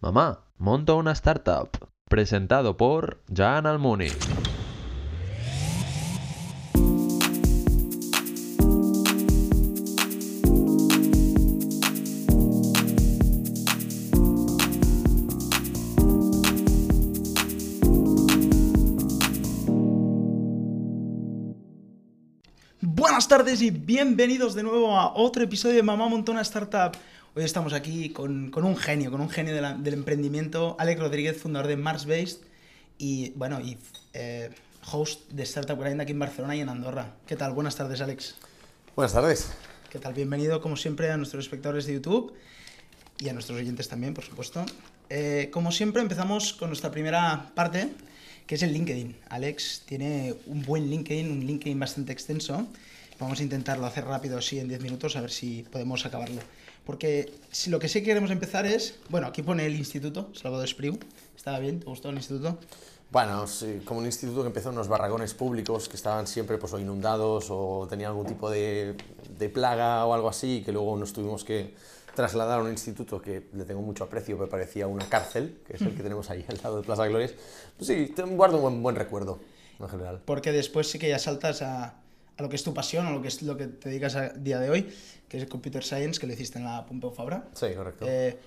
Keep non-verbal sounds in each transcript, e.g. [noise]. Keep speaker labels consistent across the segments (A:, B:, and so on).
A: Mamá, monto una startup. Presentado por Jan Almuni.
B: Buenas tardes y bienvenidos de nuevo a otro episodio de Mamá Montona Startup. Hoy estamos aquí con, con un genio, con un genio de la- del emprendimiento, Alex Rodríguez, fundador de Mars Based y, bueno, y eh, host de Startup Grind aquí en Barcelona y en Andorra. ¿Qué tal? Buenas tardes, Alex.
C: Buenas tardes.
B: ¿Qué tal? Bienvenido, como siempre, a nuestros espectadores de YouTube y a nuestros oyentes también, por supuesto. Eh, como siempre, empezamos con nuestra primera parte, que es el LinkedIn. Alex tiene un buen LinkedIn, un LinkedIn bastante extenso. Vamos a intentarlo hacer rápido, así en 10 minutos, a ver si podemos acabarlo. Porque si lo que sí que queremos empezar es, bueno, aquí pone el instituto, Salvador Espriu. ¿Estaba bien? ¿Te gustó el instituto?
C: Bueno, sí, como un instituto que empezó en unos barracones públicos que estaban siempre pues, o inundados o tenían algún tipo de, de plaga o algo así, que luego nos tuvimos que trasladar a un instituto que le tengo mucho aprecio, que parecía una cárcel, que es el que [laughs] tenemos ahí al lado de Plaza Glorias. Pues sí, guardo un buen, buen recuerdo, en general.
B: Porque después sí que ya saltas a, a lo que es tu pasión, a lo que es lo que te dedicas a día de hoy, que es el Computer Science, que lo hiciste en la Pompeu Fabra.
C: Sí, correcto.
B: Eh,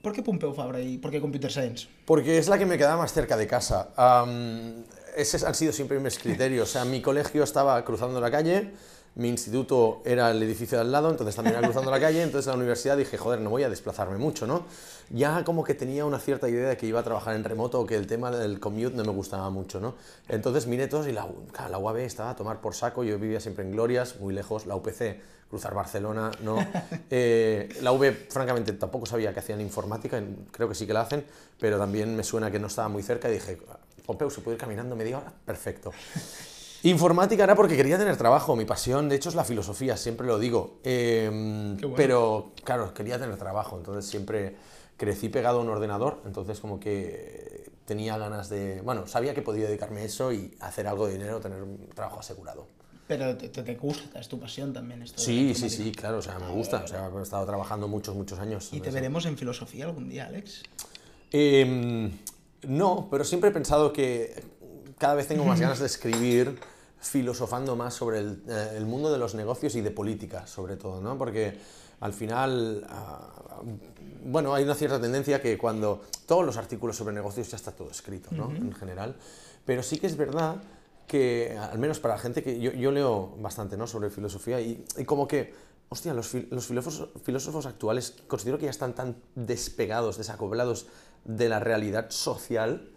B: ¿Por qué Pompeu Fabra y por qué Computer Science?
C: Porque es la que me quedaba más cerca de casa. Am, esos han sido siempre mis criterios. O sea, mi colegio estaba cruzando la calle, mi instituto era el edificio de al lado, entonces también era cruzando la calle, entonces en la universidad dije, joder, no voy a desplazarme mucho, ¿no? Ya como que tenía una cierta idea de que iba a trabajar en remoto o que el tema del commute no me gustaba mucho, ¿no? Entonces miré todos y la, la UAB estaba a tomar por saco, yo vivía siempre en Glorias, muy lejos, la UPC, cruzar Barcelona, ¿no? [laughs] Eh, la UB, francamente, tampoco sabía que hacían informática, creo que sí que la hacen, pero también me suena que no estaba muy cerca y dije, Pompeu, ¿se puede ir caminando media hora? Perfecto. Informática era porque quería tener trabajo, mi pasión de hecho es la filosofía, siempre lo digo. Eh,
B: bueno.
C: Pero claro, quería tener trabajo, entonces siempre crecí pegado a un ordenador, entonces como que tenía ganas de, bueno, sabía que podía dedicarme a eso y hacer algo de dinero, tener un trabajo asegurado.
B: Pero te, gusta, es tu pasión también esto.
C: Sí, sí, sí, claro, o sea, me gusta, o sea, he estado trabajando muchos, muchos años.
B: ¿Y te
C: eso.
B: veremos en filosofía algún día, Alex?
C: Em, no, pero siempre he pensado que cada vez tengo más [laughs] ganas de escribir filosofando más sobre el, eh, el mundo de los negocios y de política, sobre todo, ¿no? Porque al final, ah, bueno, hay una cierta tendencia que cuando todos los artículos sobre negocios ya está todo escrito, ¿no? En general, pero sí que es verdad que, al menos para la gente que yo, yo leo bastante, ¿no? Sobre filosofía y, y como que, hostia, los, fil- los filósofos, filósofos actuales considero que ya están tan despegados, desacoplados de la realidad social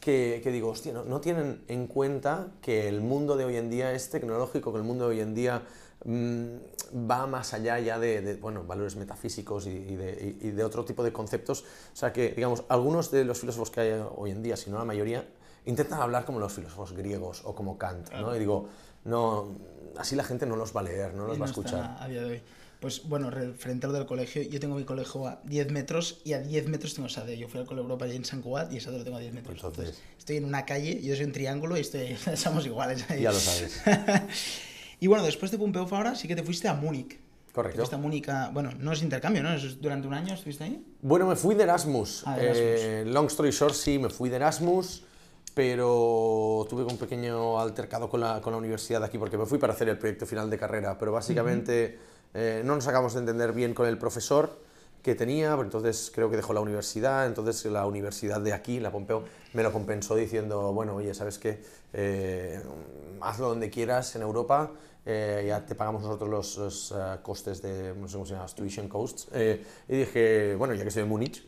C: que, que digo, hostia, no, no tienen en cuenta que el mundo de hoy en día es tecnológico, que el mundo de hoy en día mm, va más allá ya de, de, bueno, valores metafísicos y, y de, y- de otro tipo de conceptos. O sea que, digamos, algunos de los filósofos que hay hoy en día, si no la mayoría, intentan hablar como los filósofos griegos o como Kant, ¿no? Y digo, no, así la gente no los va a leer, no los
B: Y
C: va a escuchar.
B: a día de hoy. Pues bueno, referente a lo del colegio, yo tengo mi colegio a 10 metros y a 10 metros tengo SADE. Yo fui al Colegio Europa allí en San Cugat y SADE lo tengo a 10 metros.
C: Entonces-
B: estoy en una calle, yo soy un triángulo y estoy, [laughs] somos iguales. ahí.
C: Ya lo sabes. [laughs]
B: y bueno, después de Pompeu Fabra sí que te fuiste a Múnich.
C: Correcto.
B: fuiste a Múnich, a- bueno, no es intercambio, ¿no? Es durante un año estuviste ahí.
C: Bueno, me fui de Erasmus.
B: Ah, de Erasmus.
C: Eh, long story short, sí, me fui de Erasmus, pero tuve un pequeño altercado con la, con la universidad de aquí porque me fui para hacer el proyecto final de carrera, pero básicamente eh, no nos acabamos de entender bien con el profesor que tenía, pero entonces creo que dejó la universidad, entonces la universidad de aquí, la Pompeu, me lo compensó diciendo, bueno, oye, ¿sabes qué? Eh, hazlo donde quieras en Europa, eh, ya te pagamos nosotros los, los, eh, costes de, no sé cómo se llama, tuition costs. Eh, y dije, bueno, ya que estoy en Múnich,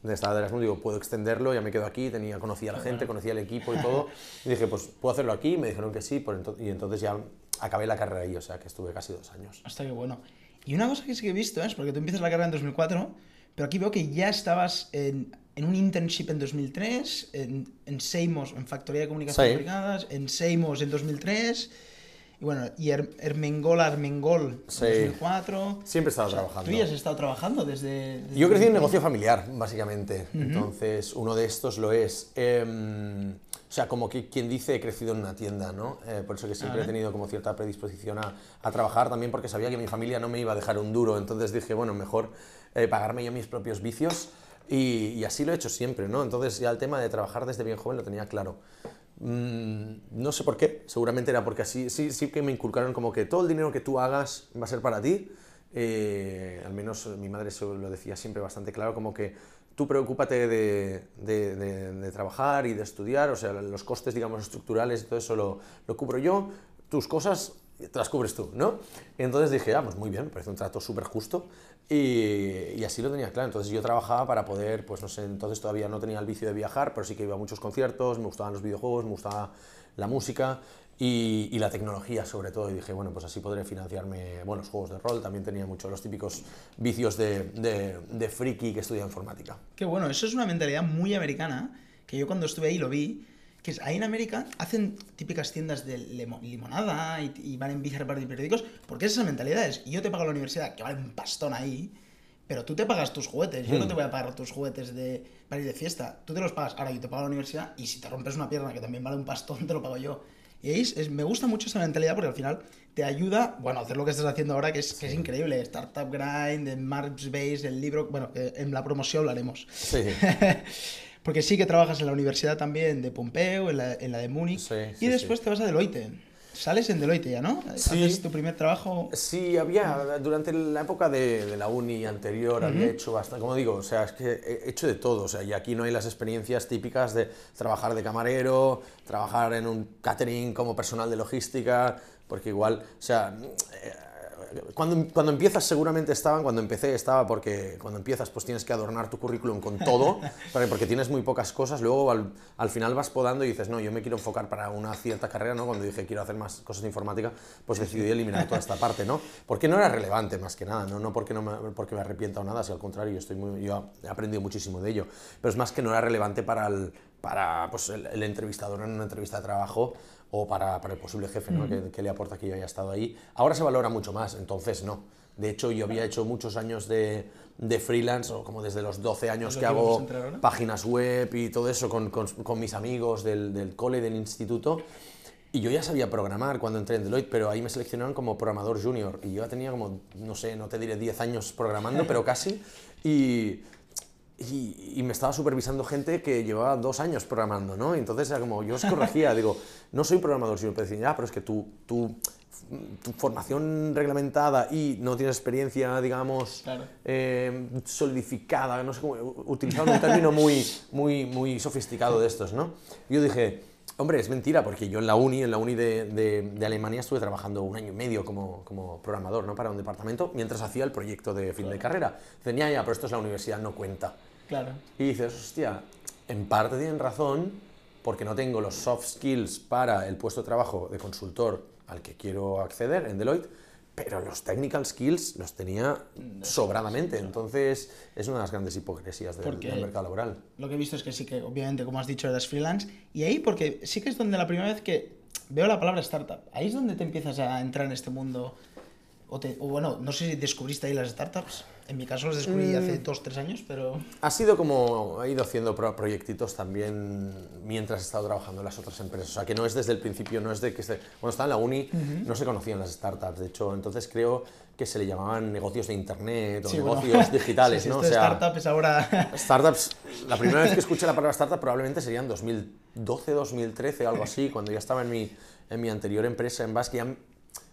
C: donde estaba de Erasmus, digo, puedo extenderlo, ya me quedo aquí, tenía, conocía a la gente, conocía el equipo y todo. Y dije, pues, ¿puedo hacerlo aquí? Me dijeron que sí, por ento- y entonces ya acabé la carrera ahí, o sea, que estuve casi dos años.
B: Hasta que bueno. Y una cosa que sí que he visto es, porque tú empiezas la carrera en 2004, pero aquí veo que ya estabas en, en un internship en 2003, en, en Seimos, en Factoría de Comunicaciones
C: Sí.
B: Aplicadas, en Seimos en 2003, y bueno, y Her- Hermengol Armengol
C: Sí.
B: en 2004.
C: Siempre he estado
B: O sea,
C: trabajando.
B: Tú ya has estado trabajando desde... desde
C: Yo crecí en
B: 2003.
C: negocio familiar, básicamente. Entonces, uno de estos lo es. em, o sea, como que quien dice he crecido en una tienda, ¿no? Eh, por eso que siempre he tenido como cierta predisposición a, a trabajar también porque sabía que mi familia no me iba a dejar un duro. Entonces dije, bueno, mejor eh, pagarme yo mis propios vicios. Y, y así lo he hecho siempre, ¿no? Entonces ya el tema de trabajar desde bien joven lo tenía claro. Mm, no sé por qué, seguramente era porque así sí, sí que me inculcaron como que todo el dinero que tú hagas va a ser para ti. Eh, al menos mi madre se lo decía siempre bastante claro, como que tú preocúpate de, de, trabajar y de estudiar, o sea, los costes, digamos, estructurales todo eso lo, lo cubro yo, tus cosas te las cubres tú, ¿no? Entonces dije, ah, pues muy bien, me parece un trato súper justo y, y, así lo tenía claro. Entonces yo trabajaba para poder, pues no sé, entonces todavía no tenía el vicio de viajar, pero sí que iba a muchos conciertos, me gustaban los videojuegos, me gustaba la música y, y, la tecnología sobre todo. Y dije, bueno, pues así podré financiarme, bueno, los juegos de rol, también tenía muchos los típicos vicios de, de, de friki que estudia informática.
B: Qué bueno, eso es una mentalidad muy americana, que yo cuando estuve ahí lo vi, que es, ahí en América hacen típicas tiendas de limonada y, y van en bici a repartir periódicos, porque es esa mentalidad es, yo te pago la universidad, que vale un pastón ahí, pero tú te pagas tus juguetes, yo mm. no te voy a pagar tus juguetes de, para ir de fiesta, tú te los pagas, ahora yo te pago la universidad y si te rompes una pierna que también vale un pastón, te lo pago yo. Y es, es, me gusta mucho esa mentalidad porque al final te ayuda, bueno, a hacer lo que estás haciendo ahora, que es, sí. que es increíble. Startup Grind, en Marks Base, el libro, bueno, en la promoción hablaremos.
C: Sí. [laughs]
B: Porque sí que trabajas en la universidad también de Pompeu, en la, en la de Múnich,
C: sí,
B: y después te vas a Deloitte. Sales en Deloitte ya, ¿no?
C: Sí.
B: Haces tu primer trabajo.
C: Sí, había, durante la época de, de la uni anterior, uh -huh. había hecho bastante, como digo, o sea, es que he hecho de todo, o sea, y aquí no hay las experiencias típicas de trabajar de camarero, trabajar en un catering como personal de logística, porque igual, o sea, eh, cuando, cuando empiezas seguramente estaban, cuando empecé estaba porque cuando empiezas pues tienes que adornar tu currículum con todo, [laughs] porque tienes muy pocas cosas, luego al, al, final vas podando y dices, no, yo me quiero enfocar para una cierta carrera, ¿no? Cuando dije quiero hacer más cosas de informática, pues decidí eliminar toda esta parte, ¿no? Porque no era [laughs] relevante más que nada, no, no porque, no me, porque me arrepienta o nada, si al contrario, yo, estoy muy, yo he aprendido muchísimo de ello, pero es más que no era relevante para el, para pues, el, el entrevistador en una entrevista de trabajo o para, para el posible jefe ¿no? mm. que, que, le aporta que yo haya estado ahí. Ahora se valora mucho más, entonces no. De hecho, yo había hecho muchos años de, de freelance, o como desde los 12 años que hago páginas web y todo eso con, con, con mis amigos del, del cole, del instituto. Y yo ya sabía programar cuando entré en Deloitte, pero ahí me seleccionaron como programador junior. Y yo ya tenía como, no sé, no te diré 10 años programando, pero casi. Y, y, y, me estaba supervisando gente que llevaba dos años programando, ¿no? Y entonces era como, yo os corregía, [laughs] digo, no soy programador, sino que decía, ya, pero es que tú, tú, tu formación reglamentada y no tienes experiencia, digamos,
B: claro.
C: eh, solidificada, no sé cómo, utilizando un término muy, [laughs] muy, muy sofisticado de estos, ¿no? Yo dije, hombre, es mentira, porque yo en la uni, en la uni de, de, de Alemania estuve trabajando un año y medio como, como, programador, ¿no? Para un departamento, mientras hacía el proyecto de fin claro. de carrera. Tenía ya, pero esto es la universidad, no cuenta.
B: Claro.
C: Y dices, hostia, en parte tienen razón porque no tengo los soft skills para el puesto de trabajo de consultor al que quiero acceder en Deloitte, pero los technical skills los tenía sobradamente. Entonces, es una de las grandes hipocresías del, del, mercado laboral.
B: Lo que he visto es que sí que, obviamente, como has dicho, eres freelance. Y ahí, porque sí que es donde la primera vez que veo la palabra startup, ahí es donde te empiezas a entrar en este mundo. O, te, o bueno, no sé si descubriste ahí las startups. En mi caso los descubrí mm. hace dos, tres años, pero...
C: Ha sido como, he ido haciendo proyectitos también mientras he estado trabajando en las otras empresas. O sea, que no es desde el principio, no es de que... Esté, cuando estaba en la uni uh -huh. no se conocían las startups, de hecho, entonces creo que se le llamaban negocios de internet o sí, negocios bueno. [laughs] digitales,
B: sí,
C: ¿no?
B: O sea, startups ahora... [laughs]
C: Startups, la primera vez que escuché la palabra startup probablemente sería en 2012, 2013, algo así, cuando ya estaba en mi, en mi anterior empresa en Basque, ya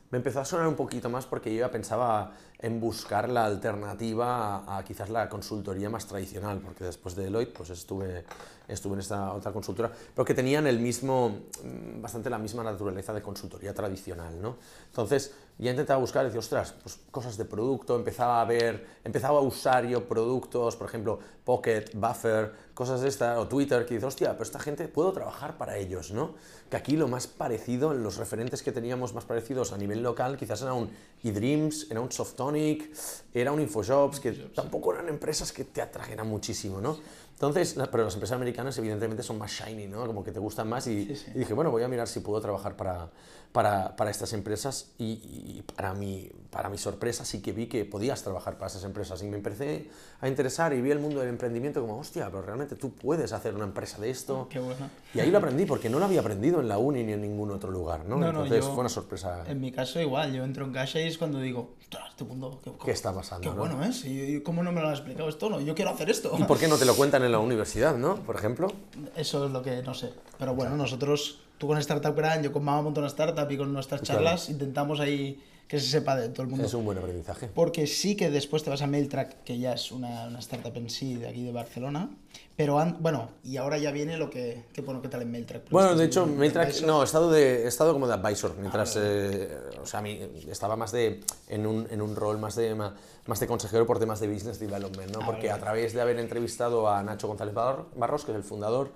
C: me empezó a sonar un poquito más porque yo ya pensaba en buscar la alternativa a, a, quizás la consultoría más tradicional, porque después de Deloitte pues estuve, estuve en esta otra consultora, pero que tenían el mismo, mm, bastante la misma naturaleza de consultoría tradicional, ¿no? Entonces ya intentaba buscar, decía, ostras, pues cosas de producto, empezaba a ver, empezaba a usar yo productos, por ejemplo, Pocket, Buffer, cosas de esta, o Twitter, que dices, hostia, pero esta gente puedo trabajar para ellos, ¿no? Que aquí lo más parecido, los referentes que teníamos más parecidos a nivel local, quizás era un eDreams, era un Era un Infojobs, que tampoco eran empresas que te atrajeran muchísimo, ¿no? Entonces, pero las empresas americanas evidentemente son más shiny, ¿no? Como que te gustan más y,
B: Sí, sí.
C: y dije, bueno, voy a mirar si puedo trabajar para, para, para estas empresas y, y para, mi, para mi sorpresa sí que vi que podías trabajar para esas empresas y me empecé a interesar y vi el mundo del emprendimiento como, hostia, pero realmente tú puedes hacer una empresa de esto.
B: Qué bueno.
C: Y ahí lo aprendí porque no lo había aprendido en la uni ni en ningún otro lugar, ¿no?
B: No, no,
C: Entonces
B: yo-
C: fue una sorpresa.
B: En mi caso igual, yo entro en Caixa y es cuando digo, este mundo, qué,
C: ¿Qué está pasando,
B: Qué
C: no?
B: bueno es, y ¿cómo no me lo has explicado esto? No, yo quiero hacer esto.
C: ¿Y por qué no te lo cuentan en la universidad, no? Por ejemplo.
B: Eso es lo que no sé. Pero bueno, nosotros, tú con Startup Grand, yo con Mama monto una startup y con nuestras
C: Claro.
B: charlas intentamos ahí que se sepa de todo el mundo.
C: Es un buen aprendizaje.
B: Porque sí que después te vas a Mailtrack, que ya es una, una startup en sí de aquí de Barcelona. Pero an- bueno, y ahora ya viene lo que. Qué bueno, ¿qué tal en Mailtrack?
C: Bueno, de hecho, Mailtrack, no, he estado, de, he estado como de advisor, mientras, eh, o sea, a mí estaba más de, en un, en un rol más de, más de consejero por temas de business development, ¿no?
B: Ah,
C: Porque
B: vale.
C: a través de haber entrevistado a Nacho González Bar- Barros, que es el fundador,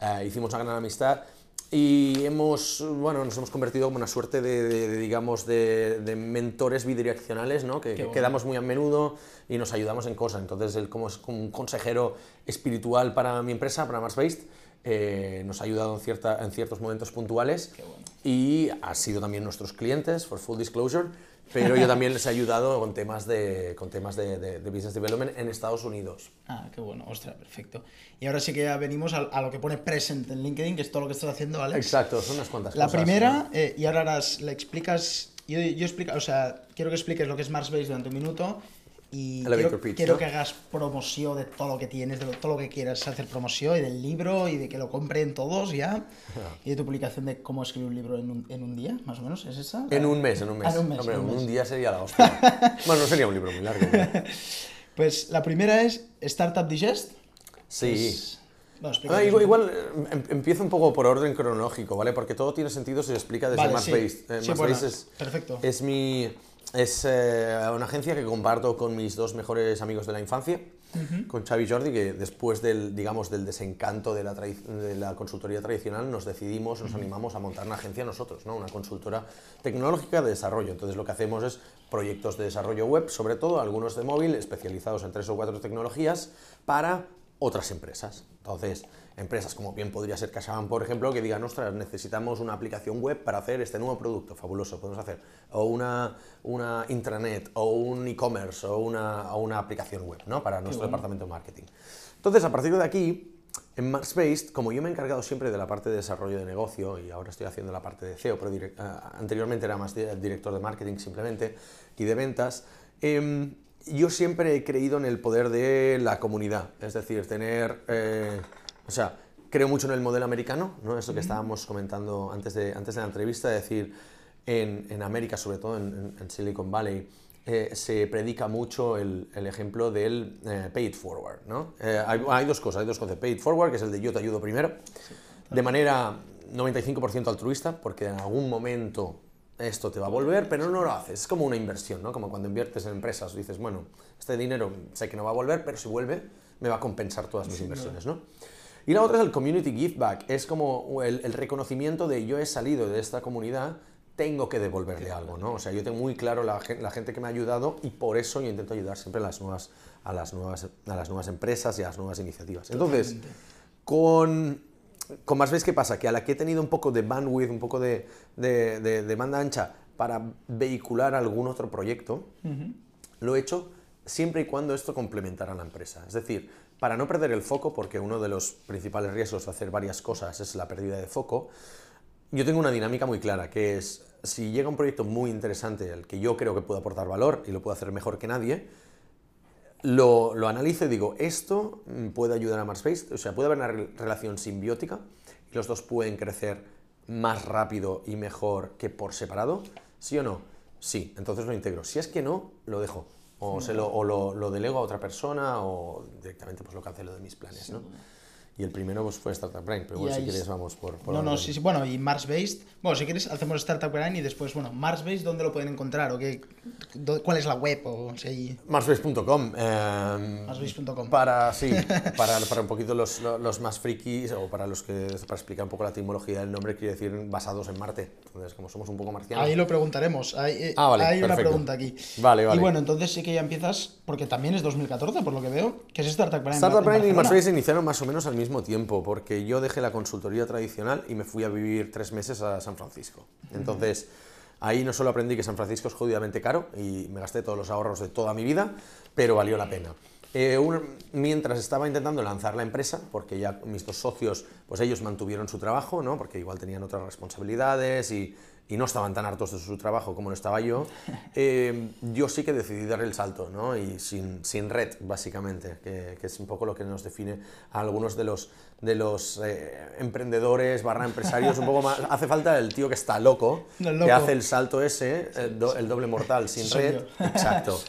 C: eh, hicimos una gran amistad y hemos, bueno, nos hemos convertido como una suerte de, de- de, digamos, de, de mentores bidireccionales, ¿no? Que, que quedamos muy a menudo y nos ayudamos en cosas. Entonces, él como es como un consejero espiritual para mi empresa, para Mars Based, eh, nos ha ayudado en, cierta, en ciertos momentos puntuales
B: bueno.
C: y ha sido también nuestros clientes, for full disclosure, pero yo [laughs] también les he ayudado con temas de, con temas de, de- de business development en Estados Unidos.
B: Ah, qué bueno, ostras, perfecto. Y ahora sí que ya venimos a, a lo que pone present en LinkedIn, que es todo lo que estás haciendo, Alex.
C: Exacto, son unas cuantas
B: La
C: cosas.
B: primera, eh, y ahora harás, le explicas. Yo, yo explica, o sea, quiero que expliques lo que es Mars Base durante un minuto. Y quiero,
C: pitch,
B: quiero
C: ¿no?
B: que hagas promoción de todo lo que tienes, de todo lo que quieras hacer promoción y del libro y de que lo compren todos ya. Y de tu publicación de cómo escribir un libro en un, en un día, más o menos, ¿es esa?
C: En un mes, en un mes.
B: Ah, en un mes,
C: Hombre,
B: en un
C: un
B: mes.
C: día sería la hostia. [laughs] bueno, no sería un libro muy largo. [laughs]
B: Pues la primera es Startup Digest.
C: Sí.
B: Es- Bueno,
C: Ah, igual,
B: un
C: igual, em- empiezo un poco por orden cronológico, ¿vale? Porque todo tiene sentido si se explica desde
B: Vale,
C: Mars
B: sí.
C: Based. Eh,
B: Sí, bueno,
C: es,
B: perfecto.
C: es mi es eh, una agencia que comparto con mis dos mejores amigos de la infancia, con Xavi y Jordi, que después del digamos del desencanto de la, tradi- de la consultoría tradicional nos decidimos, nos animamos a montar una agencia nosotros, ¿no? Una consultora tecnológica de desarrollo. Entonces lo que hacemos es proyectos de desarrollo web, sobre todo algunos de móvil, especializados en tres o cuatro tecnologías para otras empresas. Entonces, empresas como bien podría ser CaixaBank, por ejemplo, que digan, ostras, necesitamos una aplicación web para hacer este nuevo producto, fabuloso, podemos hacer. O una, una intranet, o un e-commerce, o una, o una aplicación web, ¿no? Para nuestro
B: bueno.
C: departamento de marketing. Entonces, a partir de aquí, en Mars Based, como yo me he encargado siempre de la parte de desarrollo de negocio y ahora estoy haciendo la parte de CEO, pero ah, anteriormente era más di- director de marketing simplemente y de ventas, em, yo siempre he creído en el poder de la comunidad, es decir, tener, eh, o sea, creo mucho en el modelo americano, ¿no? Eso que estábamos comentando antes de, antes de la entrevista, es decir, en, en América, sobre todo en, en- Silicon Valley, eh, se predica mucho el, el ejemplo del eh, pay it forward. ¿no? Eh, hay, hay dos cosas, hay dos. Pay it forward, que es el de yo te ayudo primero, de manera 95% altruista, porque en algún momento esto te va a volver, pero no lo haces. Es como una inversión, ¿no? como cuando inviertes en empresas, dices, bueno, este dinero sé que no va a volver, pero si vuelve, me va a compensar todas mis inversiones. ¿no? Y la otra es el community give back, es como el, el reconocimiento de yo he salido de esta comunidad, tengo que devolverle algo, ¿no? O sea, yo tengo muy claro la, la gente que me ha ayudado y por eso yo intento ayudar siempre a las nuevas, a las nuevas, a las nuevas empresas y a las nuevas iniciativas. Entonces, con, con más veces, ¿qué pasa? Que a la que he tenido un poco de bandwidth, un poco de, de, de- de banda ancha para vehicular algún otro proyecto, lo he hecho siempre y cuando esto complementara a la empresa. Es decir, para no perder el foco, porque uno de los principales riesgos de hacer varias cosas es la pérdida de foco, yo tengo una dinámica muy clara, que es, si llega un proyecto muy interesante al que yo creo que puedo aportar valor y lo puedo hacer mejor que nadie, lo, lo analizo y digo, esto mm, puede ayudar a Marspace, o sea, puede haber una re- relación simbiótica y los dos pueden crecer más rápido y mejor que por separado, ¿sí o no? Sí, entonces lo integro. Si es que no, lo dejo. O, se lo, o lo, lo delego a otra persona o directamente pues lo cancelo de mis planes, ¿no? Y el primero pues, fue Startup Brain, pero bueno, si quieres
B: es-
C: vamos por... por
B: No, no, sí, sí, bueno, y Mars Based. Bueno, si quieres, hacemos Startup Grind y después, bueno, Mars Based, ¿dónde lo pueden encontrar? ¿O qué, ¿Cuál es la web? O si hay
C: Marsbase.com. eh,
B: Marsbase.com.
C: Para, sí, [laughs] para, para un poquito los, los más frikis, o para los que, para explicar un poco la etimología del nombre, quiere decir basados en Marte. Entonces, como somos un poco marcianos.
B: Ahí lo preguntaremos. Hay, eh,
C: Ah, vale,
B: hay una pregunta aquí.
C: Vale, vale.
B: Y bueno, entonces sí que ya empiezas, porque también es 2014, por lo que veo, que es Startup Grind.
C: Startup Brain y. Marsbase se iniciaron más o menos al mismo tiempo, porque yo dejé la consultoría tradicional y me fui a vivir tres meses a San Francisco. Entonces, ahí no solo aprendí que San Francisco es jodidamente caro y me gasté todos los ahorros de toda mi vida, pero valió la pena. Eh, un- mientras estaba intentando lanzar la empresa, porque ya mis dos socios, pues ellos mantuvieron su trabajo, ¿no? porque igual tenían otras responsabilidades y, y no estaban tan hartos de su trabajo como lo estaba yo, [laughs] eh, yo sí que decidí dar el salto, ¿no? y sin, sin red, básicamente, que, que es un poco lo que nos define a algunos de los, de los eh, emprendedores barra empresarios, un poco más, [laughs] hace falta el tío que está loco,
B: El
C: que
B: loco.
C: hace el salto ese, el, do- el doble mortal, [laughs] sin
B: Soy
C: red,
B: yo.
C: exacto,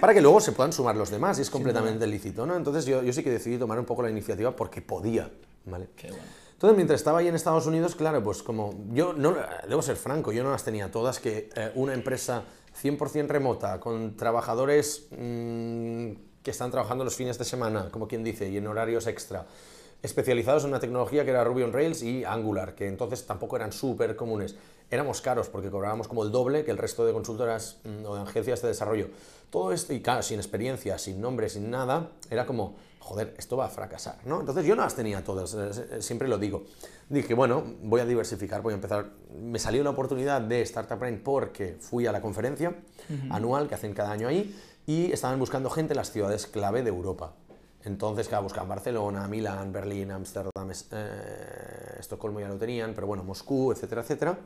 C: para que luego se puedan sumar los demás, y es completamente lícito, ¿no? Entonces yo, yo sí que decidí tomar un poco la iniciativa porque podía, ¿vale?
B: Qué bueno.
C: Entonces, mientras estaba ahí en Estados Unidos, claro, pues como yo no, debo ser franco, yo no las tenía todas, que eh, una empresa 100% remota, con trabajadores mm, que están trabajando los fines de semana, como quien dice, y en horarios extra, especializados en una tecnología que era Ruby on Rails y Angular, que entonces tampoco eran súper comunes. Éramos caros porque cobrábamos como el doble que el resto de consultoras mm, o de agencias de desarrollo. Todo esto, y claro, sin experiencia, sin nombre, sin nada, era como, joder, esto va a fracasar, ¿no? Entonces yo no las tenía todas, eh, eh, siempre lo digo. Dije, bueno, voy a diversificar, voy a empezar. Me salió la oportunidad de Startup Brain porque fui a la conferencia anual que hacen cada año ahí y estaban buscando gente en las ciudades clave de Europa. Entonces, claro, buscaban Barcelona, Milán, Berlín, Ámsterdam, eh, Estocolmo ya lo tenían, pero bueno, Moscú, etcétera, etcétera.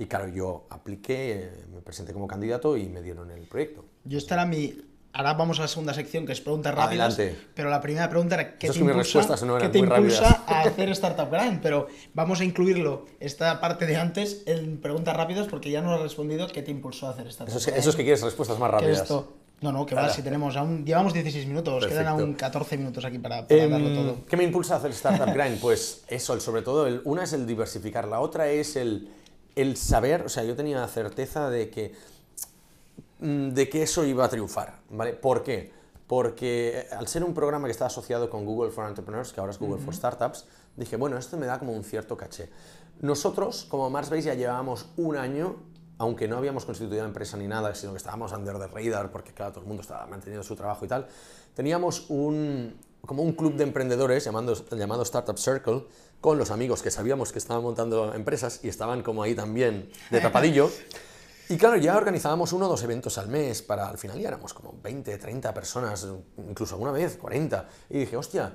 C: Y claro, yo apliqué, eh, me presenté como candidato y me dieron el proyecto.
B: Yo esta era mi... Ahora vamos a la segunda sección, que es preguntas rápidas.
C: Adelante.
B: Pero la primera pregunta era, ¿qué
C: Eso es
B: te
C: que
B: impulsa,
C: no
B: ¿qué te impulsa a hacer Startup Grind? Pero vamos a incluirlo, esta parte de antes, en preguntas rápidas, porque ya nos has respondido qué te impulsó a hacer Startup
C: Eso es, eso es que quieres respuestas más
B: ¿Qué
C: rápidas.
B: esto? No, no, que va, si tenemos aún, llevamos 16 minutos, quedan aún 14 minutos aquí para, para
C: Em,
B: darlo todo.
C: ¿Qué me impulsa a hacer Startup Grind? Pues eso, sobre todo, el- una es el diversificar, la otra es el, el saber, o sea, yo tenía certeza de que, mm, de que eso iba a triunfar, ¿vale? ¿Por qué? Porque al ser un programa que está asociado con Google for Entrepreneurs, que ahora es Google for Startups, dije, bueno, esto me da como un cierto caché. Nosotros, como Marsbase, ya llevábamos un año, aunque no habíamos constituido empresa ni nada, sino que estábamos under the radar, porque claro, todo el mundo estaba manteniendo su trabajo y tal, teníamos un, como un club de emprendedores llamando, llamado Startup Circle, con los amigos que sabíamos que estaban montando empresas y estaban como ahí también de tapadillo. Y claro, ya organizábamos uno o dos eventos al mes, para al final ya éramos como 20, 30 personas, incluso alguna vez 40. Y dije, hostia,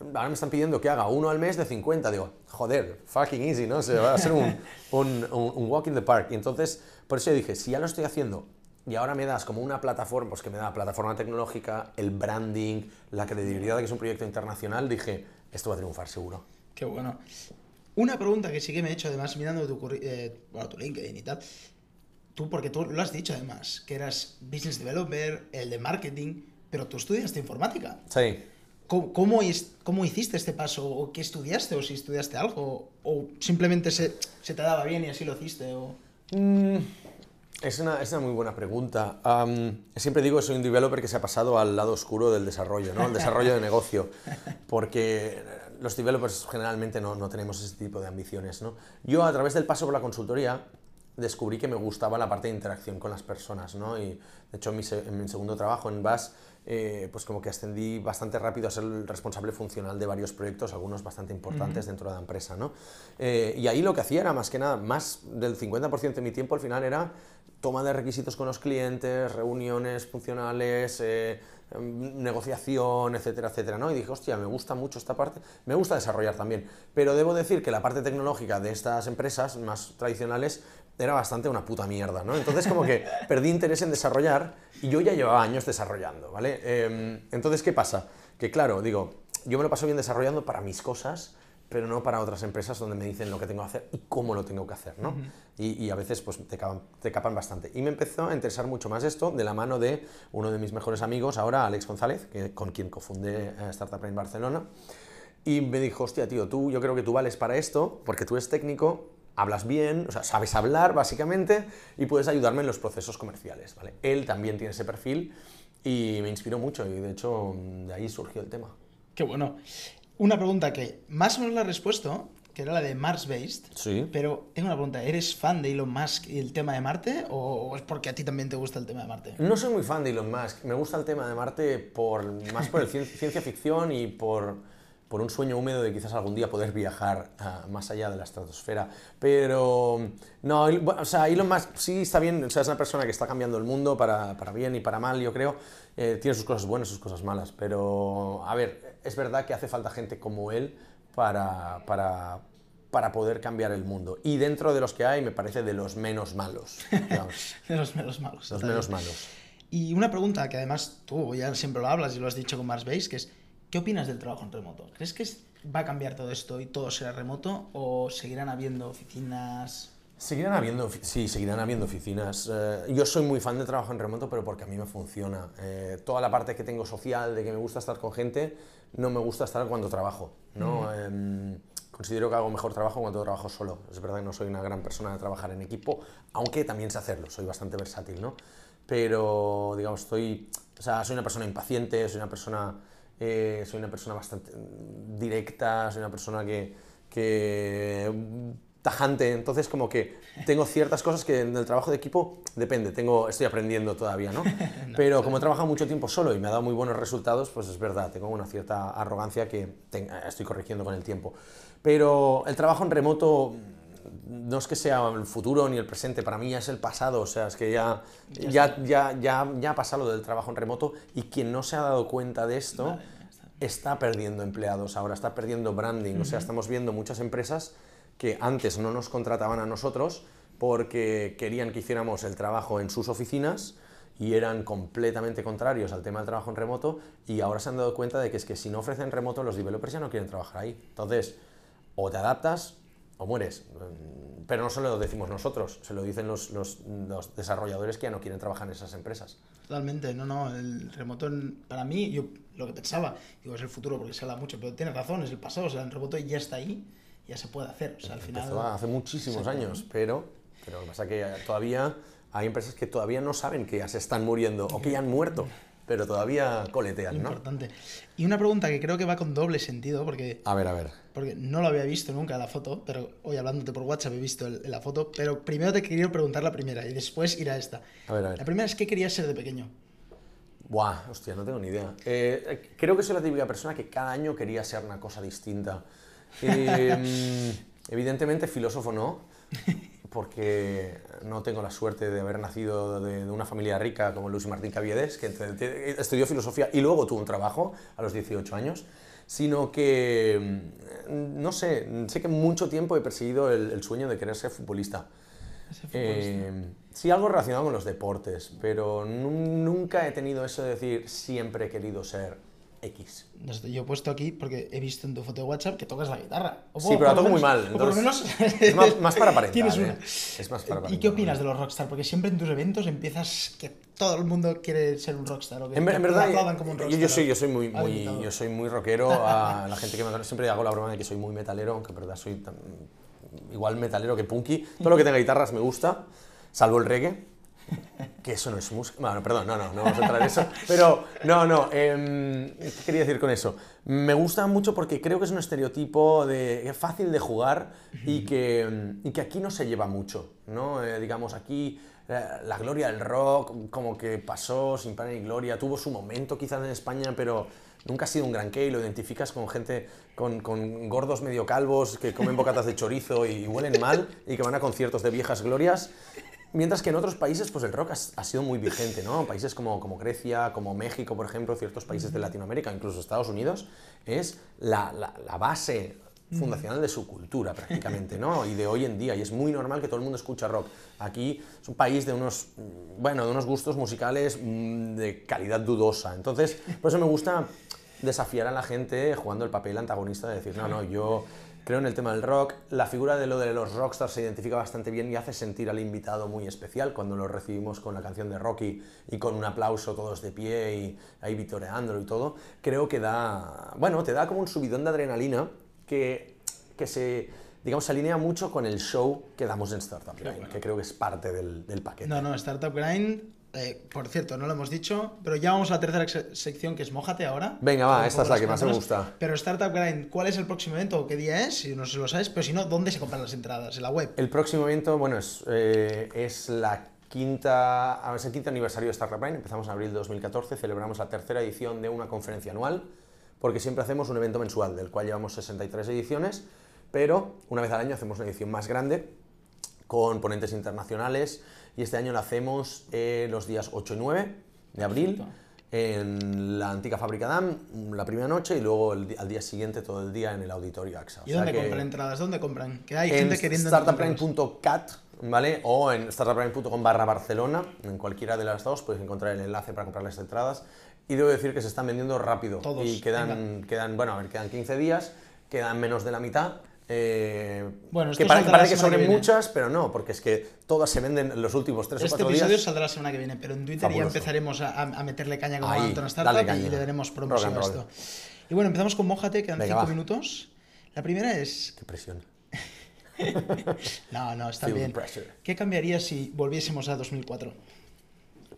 C: ahora me están pidiendo que haga uno al mes de 50. Digo, joder, fucking easy, ¿no? Se va a ser un, [laughs] un, un- un walk in the park. Y entonces, por eso yo dije, si ya lo estoy haciendo y ahora me das como una plataforma, pues que me da plataforma tecnológica, el branding, la credibilidad de que es un proyecto internacional, dije, esto va a triunfar seguro.
B: Qué bueno. Una pregunta que sí que me he hecho, además, mirando tu, eh, bueno, tu LinkedIn y tal. Tú, porque tú lo has dicho además, que eras business developer, el de marketing, pero tú estudiaste informática.
C: Sí.
B: ¿Cómo, cómo, is- cómo hiciste este paso? ¿O qué estudiaste? ¿O si estudiaste algo? ¿O simplemente se, se te daba bien y así lo hiciste? O...
C: Es una, es una muy buena pregunta. Am, siempre digo que soy un developer que se ha pasado al lado oscuro del desarrollo, ¿no? El desarrollo de negocio. [laughs] Porque los developers generalmente no, no tenemos ese tipo de ambiciones, ¿no? Yo a través del paso por la consultoría descubrí que me gustaba la parte de interacción con las personas, ¿no? Y de hecho en mi, se- en mi segundo trabajo en BAS, eh, pues como que ascendí bastante rápido a ser el responsable funcional de varios proyectos, algunos bastante importantes dentro de la empresa, ¿no? Eh, y ahí lo que hacía era más que nada, más del 50% de mi tiempo al final era toma de requisitos con los clientes, reuniones funcionales, eh, negociación, etcétera, etcétera, ¿no? Y dije, hostia, me gusta mucho esta parte, me gusta desarrollar también, pero debo decir que la parte tecnológica de estas empresas más tradicionales era bastante una puta mierda, ¿no? Entonces como que [laughs] perdí interés en desarrollar y yo ya llevaba años desarrollando, ¿vale? Em, entonces, ¿qué pasa? Que claro, digo, yo me lo paso bien desarrollando para mis cosas, pero no para otras empresas donde me dicen lo que tengo que hacer y cómo lo tengo que hacer, ¿no? y, y a veces pues te capan, te capan bastante. Y me empezó a interesar mucho más esto de la mano de uno de mis mejores amigos, ahora Alex González, que, con quien cofundé eh, Startup en Barcelona. Y me dijo, hostia, tío, tú, yo creo que tú vales para esto, porque tú eres técnico, hablas bien, o sea, sabes hablar básicamente y puedes ayudarme en los procesos comerciales, ¿vale? Él también tiene ese perfil y me inspiró mucho y de hecho de ahí surgió el tema.
B: Qué bueno. Una pregunta que más o menos la he respuesto, que era la de Mars Based.
C: Sí.
B: Pero tengo una pregunta, ¿eres fan de Elon Musk y el tema de Marte o es porque a ti también te gusta el tema de Marte?
C: No soy muy fan de Elon Musk, me gusta el tema de Marte por, más por el cien- [laughs] ciencia ficción y por, por un sueño húmedo de quizás algún día poder viajar ah, más allá de la estratosfera. Pero no, el- o sea, Elon Musk sí está bien, o sea, es una persona que está cambiando el mundo para, para bien y para mal, yo creo. Eh, tiene sus cosas buenas, sus cosas malas, pero a ver, es verdad que hace falta gente como él para, para, para poder cambiar el mundo. Y dentro de los que hay, me parece de los menos malos. [laughs]
B: De los menos malos.
C: Los menos malos.
B: Y una pregunta que además tú ya siempre lo hablas y lo has dicho con Mars Base, que es, ¿qué opinas del trabajo en remoto? ¿Crees que va a cambiar todo esto y todo será remoto o seguirán habiendo oficinas?
C: Seguirán habiendo, sí, seguirán habiendo oficinas. Eh, yo soy muy fan de trabajo en remoto, pero porque a mí me funciona. Eh, toda la parte que tengo social, de que me gusta estar con gente, no me gusta estar cuando trabajo. ¿no? Em, considero que hago mejor trabajo cuando trabajo solo. Es verdad que no soy una gran persona de trabajar en equipo, aunque también sé hacerlo, soy bastante versátil, ¿no? Pero, digamos, estoy, o sea, soy una persona impaciente, soy una persona, eh, soy una persona bastante mm, directa, soy una persona que, que tajante, entonces como que tengo ciertas cosas que en el trabajo de equipo depende, tengo, estoy aprendiendo todavía, ¿no? [laughs] Pero como he trabajado mucho tiempo solo y me ha dado muy buenos resultados, pues es verdad, tengo una cierta arrogancia que ten- estoy corrigiendo con el tiempo. Pero el trabajo en remoto no es que sea el futuro ni el presente, para mí ya es el pasado, o sea, es que ya, ya, ya, ya, ya ha pasado lo del trabajo en remoto y quien no se ha dado cuenta de esto
B: Vale, está.
C: está perdiendo empleados ahora, está perdiendo branding, o sea, estamos viendo muchas empresas que antes no nos contrataban a nosotros porque querían que hiciéramos el trabajo en sus oficinas y eran completamente contrarios al tema del trabajo en remoto y ahora se han dado cuenta de que es que si no ofrecen remoto los developers ya no quieren trabajar ahí. Entonces, o te adaptas o mueres. Mm, Pero no solo lo decimos nosotros, se lo dicen los, los- los desarrolladores que ya no quieren trabajar en esas empresas.
B: Totalmente, no, no, el remoto en- para mí, yo lo que pensaba, digo, es el futuro porque se habla mucho, pero tienes razón, es el pasado, o sea, el remoto ya está ahí, ya se puede hacer, o sea, al final...
C: Empezó hace muchísimos años, pero, pero lo que pasa es que todavía hay empresas que todavía no saben que ya se están muriendo o que ya han muerto, pero todavía coletean, ¿no?
B: Importante. Y una pregunta que creo que va con doble sentido, porque,
C: A ver, a ver.
B: porque no lo había visto nunca la foto, pero hoy hablándote por WhatsApp he visto el- la foto, pero primero te quería preguntar la primera y después ir a esta.
C: A ver, a
B: La
C: ver.
B: primera es ¿qué querías ser de pequeño?
C: Buah, hostia, no tengo ni idea. Eh, creo que soy la típica persona que cada año quería ser una cosa distinta. Eh, [laughs] evidentemente, filósofo no, porque no tengo la suerte de haber nacido de, de una familia rica como Luis Martín Caviedes, que estudió filosofía y luego tuvo un trabajo a los 18 años, sino que, mm, no sé, sé que mucho tiempo he perseguido el, el sueño de querer ser futbolista. Eh, sí, algo relacionado con los deportes, pero nu- nunca he tenido eso de decir siempre he querido ser X.
B: Yo he puesto aquí porque he visto en tu foto de WhatsApp que tocas la guitarra. O
C: Sí, pero la toco muy mal.
B: o por lo
C: entonces
B: menos
C: es más, más para [laughs] aparentar.
B: tienes
C: ¿eh?
B: una.
C: Es más para
B: ¿Y qué opinas de los rockstar? Porque siempre en tus eventos empiezas que todo el mundo quiere ser un rockstar. O que
C: En, verdad,
B: aplaudan como un
C: yo,
B: rockstar.
C: yo soy, yo soy muy, yo soy muy rockero. A [laughs] la gente que me siempre hago la broma de que soy muy metalero, aunque en verdad soy tan- igual metalero que punky. Todo lo que tenga guitarras me gusta, salvo el reggae. [laughs] Que eso no es música. Bueno, perdón, no, no, no vamos a entrar en eso. Pero, no, no. em, ¿Qué quería decir con eso? Me gusta mucho porque creo que es un estereotipo de, fácil de jugar y que, em, y que aquí no se lleva mucho, ¿no? Eh, digamos, aquí eh, la gloria del rock como que pasó sin pan ni gloria. Tuvo su momento quizás en España, pero nunca ha sido un gran y lo identificas con gente, con, con gordos medio calvos que comen bocatas de chorizo y huelen mal y que van a conciertos de viejas glorias. Mientras que en otros países pues el rock ha, ha sido muy vigente, ¿no? Países como, como Grecia, como México, por ejemplo, ciertos países de Latinoamérica, incluso Estados Unidos, es la, la- la base fundacional de su cultura prácticamente, ¿no? Y de hoy en día, y es muy normal que todo el mundo escucha rock. Aquí es un país de unos, bueno, de unos gustos musicales mm, de calidad dudosa. Entonces, por eso me gusta desafiar a la gente jugando el papel antagonista de decir, no, no, yo creo en el tema del rock, la figura de lo de los rockstars se identifica bastante bien y hace sentir al invitado muy especial cuando lo recibimos con la canción de Rocky y con un aplauso todos de pie y ahí vitoreándolo y todo, creo que da, bueno, te da como un subidón de adrenalina que, que se, digamos, se alinea mucho con el show que damos en Startup Grind, que creo que es parte del, del paquete.
B: No, no, Startup Grind, eh, por cierto, no lo hemos dicho, pero ya vamos a la tercera se- sección que es Mójate ahora.
C: Venga, va, esta es la que más me gusta.
B: Pero Startup Grind, ¿cuál es el próximo evento? ¿Qué día es? Si no se lo sabes, pero si no, ¿dónde se compran las entradas? En la web.
C: El próximo evento, bueno, es, eh, es la quinta, ah, es el quinto aniversario de Startup Grind. Empezamos en abril de 2014, celebramos la tercera edición de una conferencia anual, porque siempre hacemos un evento mensual, del cual llevamos 63 ediciones, pero una vez al año hacemos una edición más grande, con ponentes internacionales, y este año la hacemos eh, los días 8 y 9 de abril. En la antigua fábrica DAM, la primera noche, y luego el al día siguiente todo el día en el auditorio AXA. O
B: ¿Y
C: sea
B: dónde compran entradas? ¿Dónde compran? Que hay
C: en
B: gente queriendo...
C: ¿vale? O en startupbrain.com barra Barcelona, en cualquiera de las dos puedes encontrar el enlace para comprar las entradas. Y debo decir que se están vendiendo rápido.
B: Todos,
C: Y quedan, quedan, bueno, a ver, quedan 15 días, quedan menos de la mitad. Eh,
B: Bueno, esto
C: que parece
B: la
C: que
B: viene.
C: muchas, pero no, porque es que todas se venden en los últimos 3 o
B: Este
C: 4
B: episodio
C: días.
B: saldrá la semana que viene, pero en Twitter
C: Fabuloso.
B: ya empezaremos a, a- a meterle caña como
C: Ahí, dale
B: Startup
C: caña.
B: y le daremos promoción a esto. Y bueno, empezamos con Mójate, quedan
C: Venga,
B: 5
C: va.
B: minutos. La primera es...
C: Qué presión. [laughs]
B: No, no, está
C: Feel the
B: bien. ¿Qué cambiaría si volviésemos a 2004?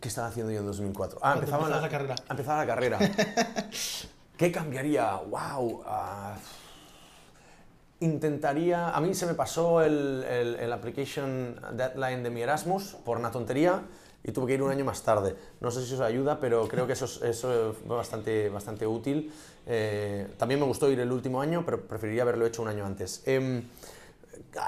C: ¿Qué estaba haciendo yo en 2004? Ah, empezaba
B: empezabas la carrera.
C: Empezaba la carrera. [laughs] ¿Qué cambiaría? ¡Wow! ah, intentaría... A mí se me pasó el, el, application deadline de mi Erasmus por una tontería y tuve que ir un año más tarde. No sé si eso ayuda, pero creo que eso, es- eso fue bastante, bastante útil. Eh, también me gustó ir el último año, pero preferiría haberlo hecho un año antes. Em,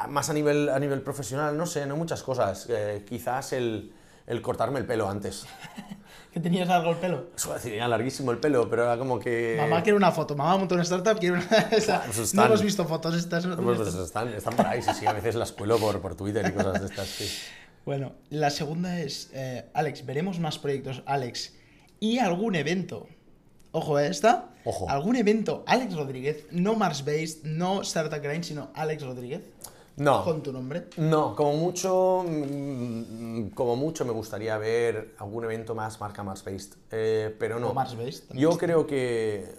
C: más a nivel, a nivel profesional, no sé, no muchas cosas. Eh, quizás el, el cortarme el pelo antes. [laughs]
B: ¿Que tenías largo el pelo?
C: Tenía larguísimo el pelo, pero era como que...
B: Mamá quiere una foto, mamá montó una startup, quiere una... [laughs]
C: pues
B: no hemos visto fotos estas. no
C: Pues, pues están, están por ahí, sí, sí, a veces las cuelo por, por Twitter y cosas de estas, sí. [laughs]
B: Bueno, la segunda es, eh, Alex, veremos más proyectos, Alex, y algún evento. Ojo, ¿eh? esta.
C: Ojo.
B: Algún evento, Alex Rodríguez, no Mars Based, no Startup Grind, sino Alex Rodríguez,
C: No,
B: con tu nombre.
C: no, como mucho, mm, como mucho me gustaría ver algún evento más marca Mars-based, eh, pero no.
B: Mars Based.
C: Yo creo que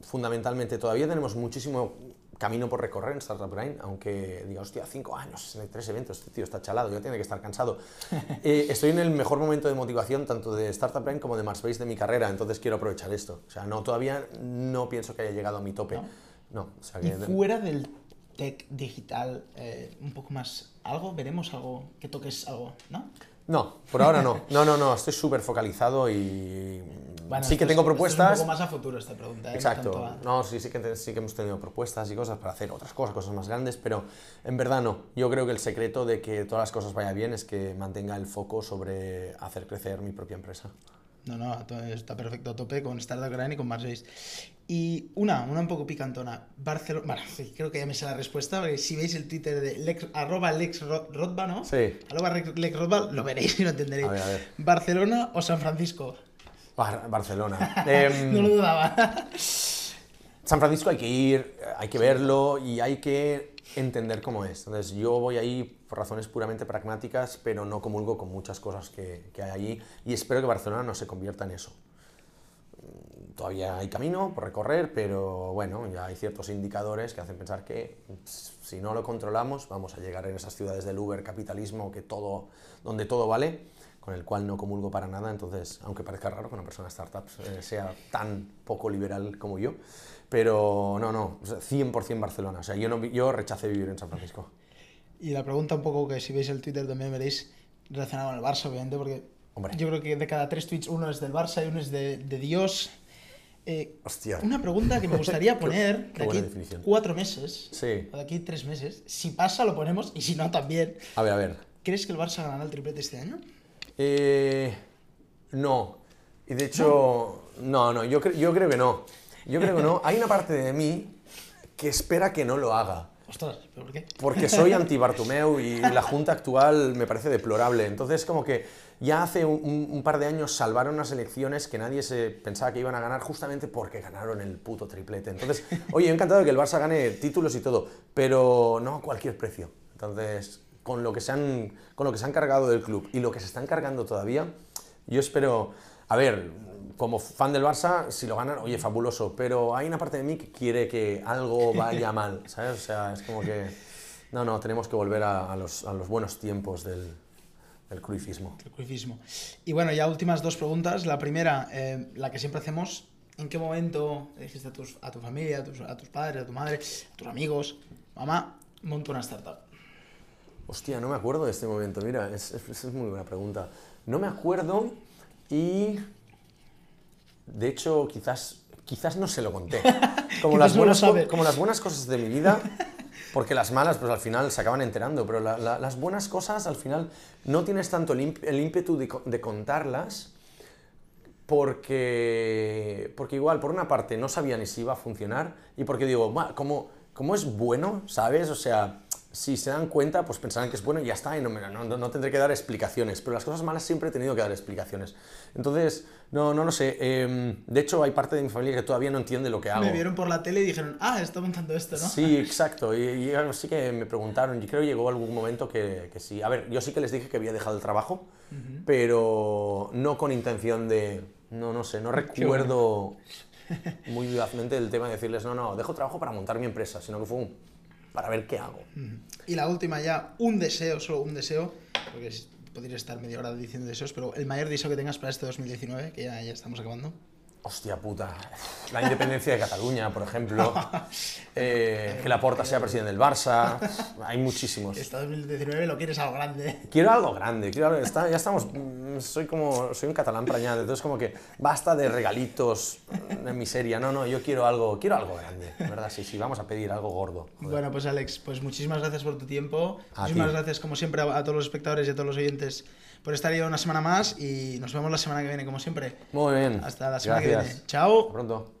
C: fundamentalmente todavía tenemos muchísimo camino por recorrer en Startup Grind, aunque diga, hostia, cinco años, 63 eventos, este tío está chalado, ya tiene que estar cansado. [laughs] Eh, estoy en el mejor momento de motivación tanto de Startup Grind como de Marsbase de mi carrera, entonces quiero aprovechar esto. O sea, no, todavía no pienso que haya llegado a mi tope.
B: ¿No?
C: No, o sea
B: Y
C: que...
B: fuera del tech digital, eh, un poco más, ¿algo? ¿Veremos algo? Que toques algo, ¿no?
C: No, por ahora no. No, no, no, estoy súper focalizado y
B: Bueno,
C: sí que tengo
B: es-
C: propuestas.
B: Es un poco más a futuro esta pregunta. ¿eh?
C: Exacto.
B: a-
C: No, sí, sí que, sí que hemos tenido propuestas y cosas para hacer otras cosas, cosas más grandes, pero en verdad no. Yo creo que el secreto de que todas las cosas vayan bien es que mantenga el foco sobre hacer crecer mi propia empresa.
B: No, no, está perfecto a tope con Startup Grind y con Based. Y una, una un poco picantona. Barcelona. Bueno, sí, creo que ya me sé la respuesta, porque si veis el Twitter de Lex, arroba Lex Rodba, ¿no?
C: Sí.
B: Arroba Lex Rodba, lo veréis y lo entenderéis.
C: A ver, a ver.
B: ¿Barcelona o San Francisco?
C: Bar- Barcelona. [laughs] Em,
B: No lo dudaba.
C: San Francisco hay que ir, hay que verlo y hay que entender cómo es. Entonces yo voy ahí por razones puramente pragmáticas, pero no comulgo con muchas cosas que, que hay allí y espero que Barcelona no se convierta en eso. Todavía hay camino por recorrer, pero bueno, ya hay ciertos indicadores que hacen pensar que si no lo controlamos vamos a llegar en esas ciudades del Uber capitalismo que todo, donde todo vale, con el cual no comulgo para nada. Entonces, aunque parezca raro que una persona startup eh, sea tan poco liberal como yo, pero no, no, o sea, 100% Barcelona. O sea, yo, no, yo rechacé vivir en San Francisco.
B: Y la pregunta un poco que si veis el Twitter también veréis relacionado con el Barça, obviamente, porque
C: Hombre.
B: yo creo que de cada tres tweets uno es del Barça y uno es de, de Dios. Eh,
C: Hostia.
B: Una pregunta que me gustaría [laughs] poner de aquí cuatro meses,
C: Sí.
B: o de aquí tres meses. Si pasa, lo ponemos, y si no, también.
C: A ver, a ver.
B: ¿Crees que el Barça ganará el triplete este año?
C: Eh, no. Y de hecho, no, no, yo, cre- yo creo que no. Yo creo que no. Hay una parte de mí que espera que no lo haga.
B: Ostras, ¿pero por qué?
C: Porque soy [laughs] anti-Bartomeu y la junta actual me parece deplorable. Entonces, como que ya hace un, un par de años salvaron unas elecciones que nadie se pensaba que iban a ganar justamente porque ganaron el puto triplete. Entonces, [laughs] oye, encantado de que el Barça gane títulos y todo, pero no a cualquier precio. Entonces, con lo que se han, con lo que se han cargado del club y lo que se están cargando todavía, yo espero, a ver, como fan del Barça, si lo ganan, oye, fabuloso, pero hay una parte de mí que quiere que algo vaya [laughs] mal, ¿sabes? O sea, es como que, no, no, tenemos que volver a, a los, a los buenos tiempos del, del cruifismo.
B: El cruifismo. Y bueno, ya últimas dos preguntas. La primera, eh, la que siempre hacemos, ¿en qué momento dijiste a, tus, a tu familia, a tus, a tus padres, a tu madre, a tus amigos, mamá, monto una startup?
C: Hostia, no me acuerdo de este momento, mira, es, es, es muy buena pregunta. No me acuerdo y de hecho quizás, quizás no se lo conté. [laughs] Como, las buenas, como las buenas cosas de mi vida, porque las malas pues al final se acaban enterando, pero la- la- las buenas cosas al final no tienes tanto el, ímp- el ímpetu de, de contarlas porque, porque igual, por una parte, no sabía ni si iba a funcionar y porque digo, "Buah, como, como es bueno, ¿sabes? O sea, si se dan cuenta, pues pensarán que es bueno y ya está, y no, no, no- no tendré que dar explicaciones. Pero las cosas malas siempre he tenido que dar explicaciones. Entonces, no, no lo sé. em, de hecho, hay parte de mi familia que todavía no entiende lo que hago.
B: Me vieron por la tele y dijeron, ah, está montando esto, ¿no?
C: Sí, exacto. Y, y sí que me preguntaron, y creo que llegó algún momento que, que sí. A ver, yo sí que les dije que había dejado el trabajo, pero no con intención de... No, no sé, no recuerdo muy vivazmente el tema de decirles, no, no, dejo trabajo para montar mi empresa, sino que fue un, para ver qué hago.
B: Y la última ya, un deseo, solo un deseo, porque podría estar media hora diciendo deseos, pero el mayor deseo que tengas para este 2019, que ya, ya estamos acabando.
C: Hostia puta. La independencia de Cataluña, por ejemplo. [laughs] Eh, que Laporta sea presidente del Barça. Hay muchísimos.
B: Este 2019 lo quieres algo grande.
C: Quiero algo grande, quiero algo- está- ya estamos, mm, soy como, soy un catalán prañado, entonces como que basta de regalitos, de miseria, no, no, yo quiero algo, quiero algo grande, ¿verdad? Sí, sí, vamos a pedir algo gordo. joder.
B: Bueno, pues Alex, pues muchísimas gracias por tu tiempo.
C: A
B: muchísimas
C: ti.
B: gracias, como siempre, a, a todos los espectadores y a todos los oyentes por estar ahí una semana más y nos vemos la semana que viene, como siempre.
C: Muy bien.
B: Hasta la semana que viene. Chao.
C: Hasta pronto.